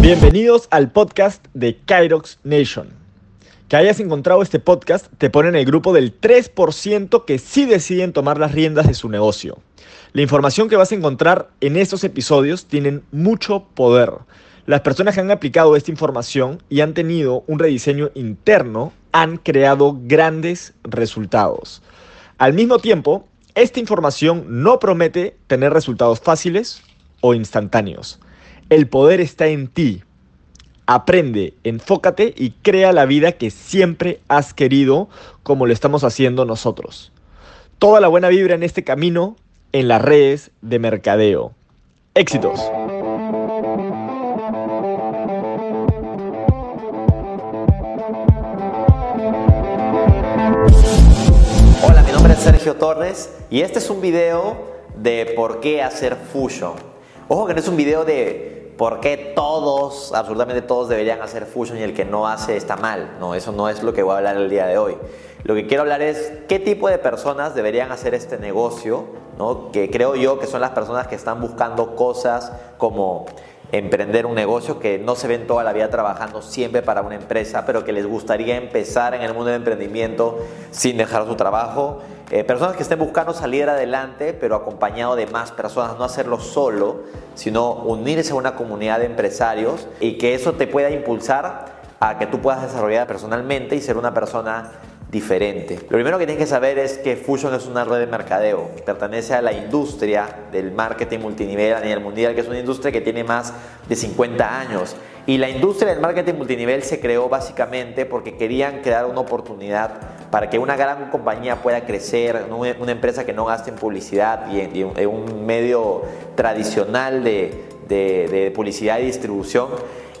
Bienvenidos al podcast de Kyrox Nation. Que hayas encontrado este podcast te pone en el grupo del 3% que sí deciden tomar las riendas de su negocio. La información que vas a encontrar en estos episodios tienen mucho poder. Las personas que han aplicado esta información y han tenido un rediseño interno han creado grandes resultados. Al mismo tiempo, esta información no promete tener resultados fáciles o instantáneos. El poder está en ti. Aprende, enfócate y crea la vida que siempre has querido como lo estamos haciendo nosotros. Toda la buena vibra en este camino en las redes de mercadeo. Éxitos. Sergio Torres y este es un video de por qué hacer Fusion. Ojo que no es un video de por qué todos, absolutamente todos deberían hacer Fusion y el que no hace está mal. No, eso no es lo que voy a hablar el día de hoy. Lo que quiero hablar es qué tipo de personas deberían hacer este negocio, ¿no? que creo yo que son las personas que están buscando cosas como emprender un negocio, que no se ven toda la vida trabajando siempre para una empresa, pero que les gustaría empezar en el mundo del emprendimiento sin dejar su trabajo. Eh, personas que estén buscando salir adelante, pero acompañado de más personas, no hacerlo solo, sino unirse a una comunidad de empresarios y que eso te pueda impulsar a que tú puedas desarrollar personalmente y ser una persona diferente. Lo primero que tienes que saber es que Fusion es una red de mercadeo, pertenece a la industria del marketing multinivel a nivel mundial, que es una industria que tiene más de 50 años. Y la industria del marketing multinivel se creó básicamente porque querían crear una oportunidad para que una gran compañía pueda crecer, una empresa que no gaste en publicidad y en, un medio tradicional de, de publicidad y distribución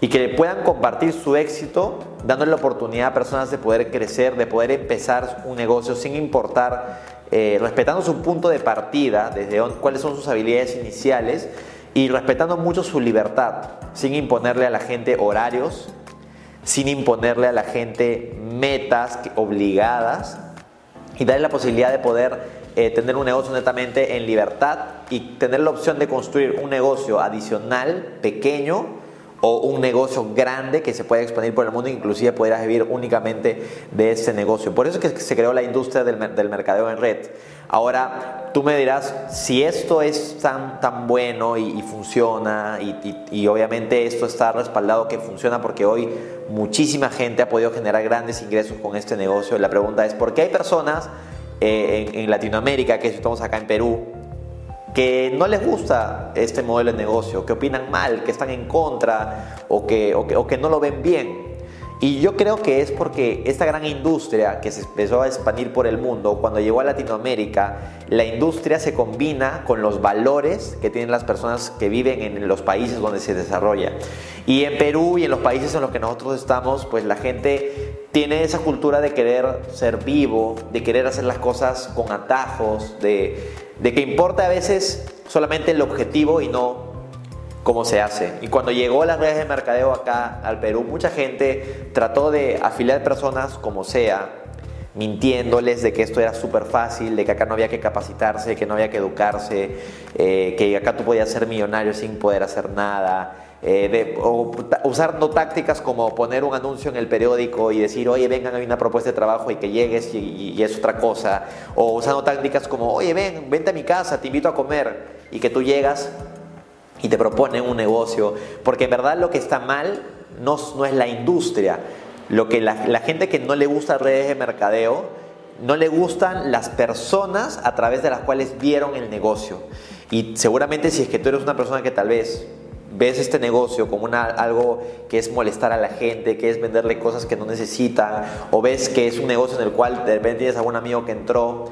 y que puedan compartir su éxito, dándole la oportunidad a personas de poder crecer, de poder empezar un negocio sin importar, eh, respetando su punto de partida, desde cuáles son sus habilidades iniciales y respetando mucho su libertad, sin imponerle a la gente horarios, sin imponerle a la gente metas obligadas y darle la posibilidad de poder eh, tener un negocio netamente en libertad y tener la opción de construir un negocio adicional, pequeño, un negocio grande que se puede expandir por el mundo, inclusive podrías vivir únicamente de ese negocio. Por eso es que se creó la industria del, del mercadeo en red. Ahora, tú me dirás, si esto es tan, tan bueno y, funciona, y, obviamente esto está respaldado que funciona porque hoy muchísima gente ha podido generar grandes ingresos con este negocio, la pregunta es, ¿por qué hay personas eh, en, en Latinoamérica, que estamos acá en Perú, que no les gusta este modelo de negocio, que opinan mal, que están en contra o que, o que, no lo ven bien. Y yo creo que es porque esta gran industria que se empezó a expandir por el mundo, cuando llegó a Latinoamérica, la industria se combina con los valores que tienen las personas que viven en los países donde se desarrolla. Y en Perú y en los países en los que nosotros estamos, pues la gente tiene esa cultura de querer ser vivo, de querer hacer las cosas con atajos, de de que importa a veces solamente el objetivo y no cómo se hace. Y cuando llegó las redes de mercadeo acá al Perú, mucha gente trató de afiliar personas como sea, mintiéndoles de que esto era súper fácil, de que acá no había que capacitarse, que no había que educarse, eh, que acá tú podías ser millonario sin poder hacer nada. Eh, usando tácticas como poner un anuncio en el periódico y decir, oye, vengan, hay una propuesta de trabajo y que llegues y, es otra cosa. O usando tácticas como, oye, ven, vente a mi casa, te invito a comer y que tú llegas y te proponen un negocio. Porque en verdad lo que está mal no, no es la industria. Lo que la, gente que no le gusta redes de mercadeo, no le gustan las personas a través de las cuales vieron el negocio. Y seguramente si es que tú eres una persona que tal vez ves este negocio como una, algo que es molestar a la gente, que es venderle cosas que no necesitan, o ves que es un negocio en el cual de repente tienes algún amigo que entró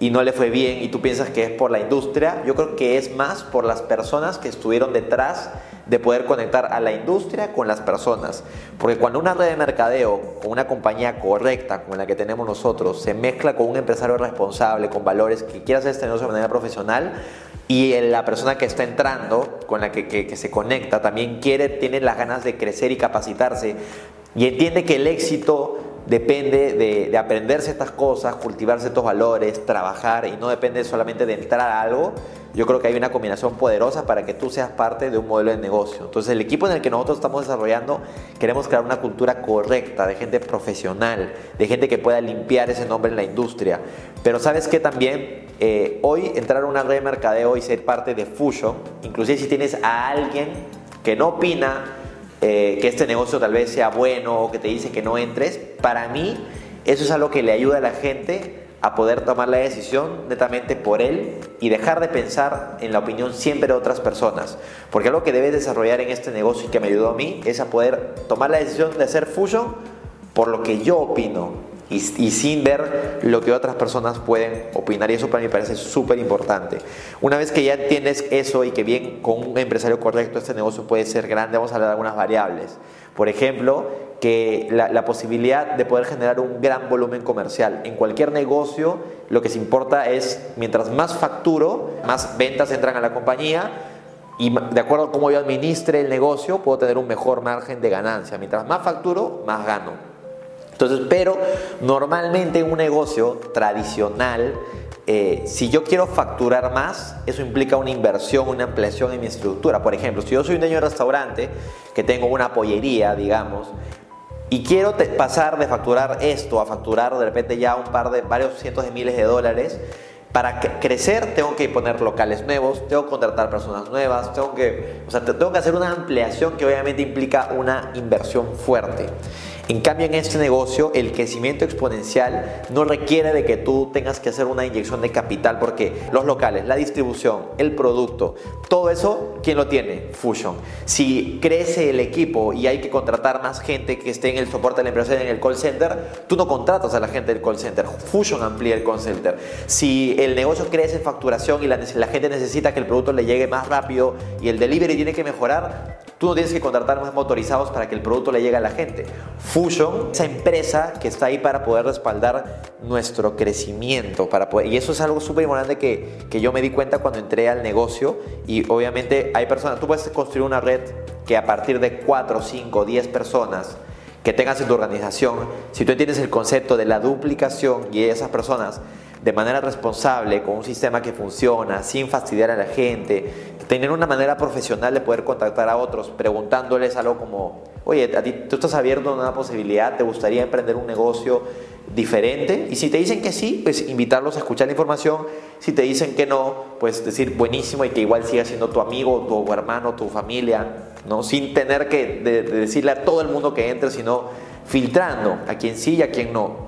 y no le fue bien y tú piensas que es por la industria, yo creo que es más por las personas que estuvieron detrás de poder conectar a la industria con las personas. Porque cuando una red de mercadeo con una compañía correcta como la que tenemos nosotros se mezcla con un empresario responsable, con valores que quiere hacer este negocio de manera profesional, y la persona que está entrando, con la que, se conecta, también quiere, tiene las ganas de crecer y capacitarse y entiende que el éxito depende de, de aprender ciertas cosas, cultivar ciertos valores, trabajar y no depende solamente de entrar a algo, yo creo que hay una combinación poderosa para que tú seas parte de un modelo de negocio. Entonces el equipo en el que nosotros estamos desarrollando, queremos crear una cultura correcta, de gente profesional, de gente que pueda limpiar ese nombre en la industria. Pero sabes que también eh, hoy entrar a una red de mercadeo y ser parte de Fusion, inclusive si tienes a alguien que no opina eh, que este negocio tal vez sea bueno o que te dice que no entres, para mí eso es algo que le ayuda a la gente a poder tomar la decisión netamente por él y dejar de pensar en la opinión siempre de otras personas. Porque algo que debes desarrollar en este negocio y que me ayudó a mí es a poder tomar la decisión de hacer fusion por lo que yo opino y, sin ver lo que otras personas pueden opinar. Y eso para mí parece súper importante. Una vez que ya entiendes eso y que bien con un empresario correcto este negocio puede ser grande, vamos a hablar de algunas variables. Por ejemplo, que la, la, posibilidad de poder generar un gran volumen comercial. En cualquier negocio lo que se importa es, mientras más facturo, más ventas entran a la compañía y de acuerdo a cómo yo administre el negocio, puedo tener un mejor margen de ganancia. Mientras más facturo, más gano. Entonces, pero normalmente en un negocio tradicional, eh, si yo quiero facturar más, eso implica una inversión, una ampliación en mi estructura. Por ejemplo, si yo soy un dueño de restaurante, que tengo una pollería, digamos, y quiero pasar de facturar esto a facturar de repente ya un par de varios cientos de miles de dólares, para crecer tengo que poner locales nuevos, tengo que contratar personas nuevas, tengo que, o sea, tengo que hacer una ampliación que obviamente implica una inversión fuerte. En cambio, en este negocio, el crecimiento exponencial no requiere de que tú tengas que hacer una inyección de capital porque los locales, la distribución, el producto, todo eso, ¿quién lo tiene? Fusion. Si crece el equipo y hay que contratar más gente que esté en el soporte de la empresa en el call center, tú no contratas a la gente del call center. Fusion amplía el call center. Si el negocio crece en facturación y la, gente necesita que el producto le llegue más rápido y el delivery tiene que mejorar, Tú no tienes que contratar más motorizados para que el producto le llegue a la gente. Fusion, esa empresa que está ahí para poder respaldar nuestro crecimiento. Para poder, y eso es algo súper importante que, que yo me di cuenta cuando entré al negocio. Y obviamente hay personas, tú puedes construir una red que a partir de 4, 5, 10 personas que tengas en tu organización, si tú entiendes el concepto de la duplicación y esas personas de manera responsable, con un sistema que funciona, sin fastidiar a la gente, tener una manera profesional de poder contactar a otros, preguntándoles algo como, oye, a ti, tú estás abierto a una posibilidad, ¿te gustaría emprender un negocio diferente? Y si te dicen que sí, pues invitarlos a escuchar la información. Si te dicen que no, pues decir buenísimo y que igual siga siendo tu amigo, tu hermano, tu familia, ¿no? Sin tener que decirle a todo el mundo que entre, sino filtrando a quien sí y a quien no.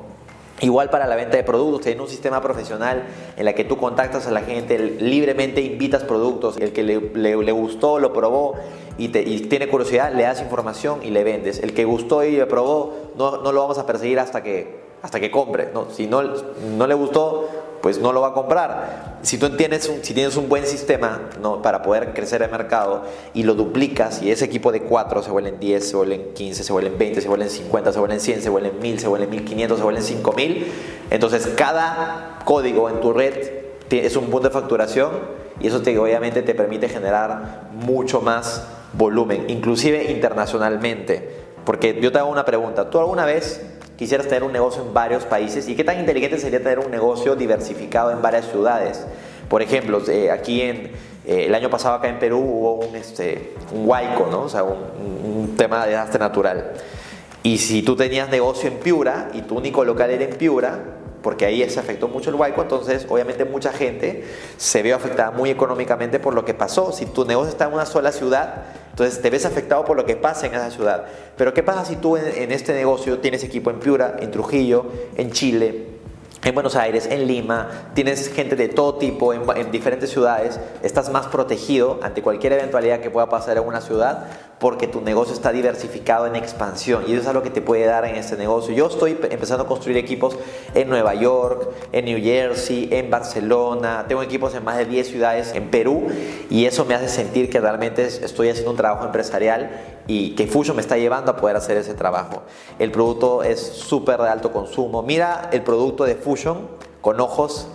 Igual para la venta de productos, tiene un sistema profesional en la que tú contactas a la gente, libremente invitas productos, el que le, gustó, lo probó y, tiene curiosidad, le das información y le vendes. El que gustó y le probó, no, no lo vamos a perseguir hasta que, hasta que compre. No, si no, no le gustó, pues no lo va a comprar. Si tú entiendes, si tienes un buen sistema para poder crecer el mercado y lo duplicas y ese equipo de 4 se vuelven 10, se vuelven 15, se vuelven 20, se vuelven 50, se vuelven 100, se vuelven 1000, se vuelven 1500, se vuelven 5000, entonces cada código en tu red es un punto de facturación y eso te, obviamente te permite generar mucho más volumen, inclusive internacionalmente. Porque yo te hago una pregunta, ¿tú alguna vez quisieras tener un negocio en varios países y qué tan inteligente sería tener un negocio diversificado en varias ciudades. Por ejemplo, eh, aquí en, eh, el año pasado acá en Perú hubo un, este, un huaico, ¿no? o sea, un, un tema de desastre natural. Y si tú tenías negocio en Piura y tu único local era en Piura, porque ahí se afectó mucho el huaico, entonces obviamente mucha gente se vio afectada muy económicamente por lo que pasó. Si tu negocio está en una sola ciudad, entonces te ves afectado por lo que pasa en esa ciudad. Pero ¿qué pasa si tú en, este negocio tienes equipo en Piura, en Trujillo, en Chile, en Buenos Aires, en Lima, tienes gente de todo tipo en, en, diferentes ciudades, estás más protegido ante cualquier eventualidad que pueda pasar en una ciudad porque tu negocio está diversificado en expansión y eso es algo que te puede dar en este negocio. Yo estoy empezando a construir equipos en Nueva York, en New Jersey, en Barcelona, tengo equipos en más de 10 ciudades en Perú y eso me hace sentir que realmente estoy haciendo un trabajo empresarial y que Fusion me está llevando a poder hacer ese trabajo. El producto es súper de alto consumo. Mira el producto de Fusion con ojos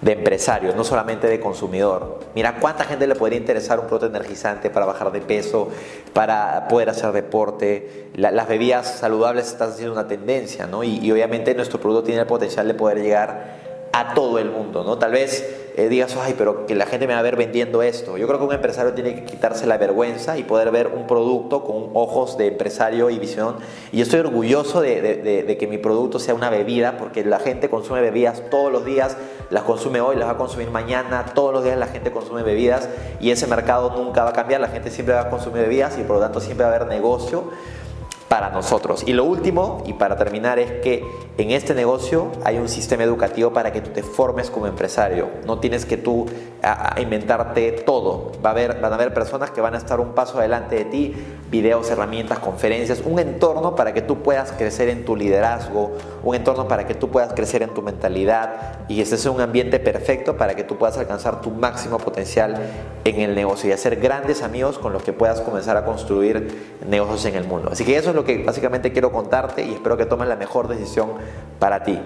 de empresario, no solamente de consumidor. Mira cuánta gente le podría interesar un producto energizante para bajar de peso, para poder hacer deporte. las bebidas saludables están siendo una tendencia, ¿no? Y obviamente nuestro producto tiene el potencial de poder llegar a todo el mundo, ¿no? Tal vez eh, digas, ay, pero que la gente me va a ver vendiendo esto. Yo creo que un empresario tiene que quitarse la vergüenza y poder ver un producto con ojos de empresario y visión. Y yo estoy orgulloso de, que mi producto sea una bebida, porque la gente consume bebidas todos los días, las consume hoy, las va a consumir mañana, todos los días la gente consume bebidas y ese mercado nunca va a cambiar, la gente siempre va a consumir bebidas y por lo tanto siempre va a haber negocio para nosotros. Y lo último, y para terminar, es que en este negocio hay un sistema educativo para que tú te formes como empresario. No tienes que tú inventarte todo. Va a haber, van a haber personas que van a estar un paso adelante de ti, videos, herramientas, conferencias, un entorno para que tú puedas crecer en tu liderazgo, un entorno para que tú puedas crecer en tu mentalidad y ese es un ambiente perfecto para que tú puedas alcanzar tu máximo potencial en el negocio y hacer grandes amigos con los que puedas comenzar a construir negocios en el mundo. Así que eso es lo que básicamente quiero contarte y espero que tomes la mejor decisión para ti.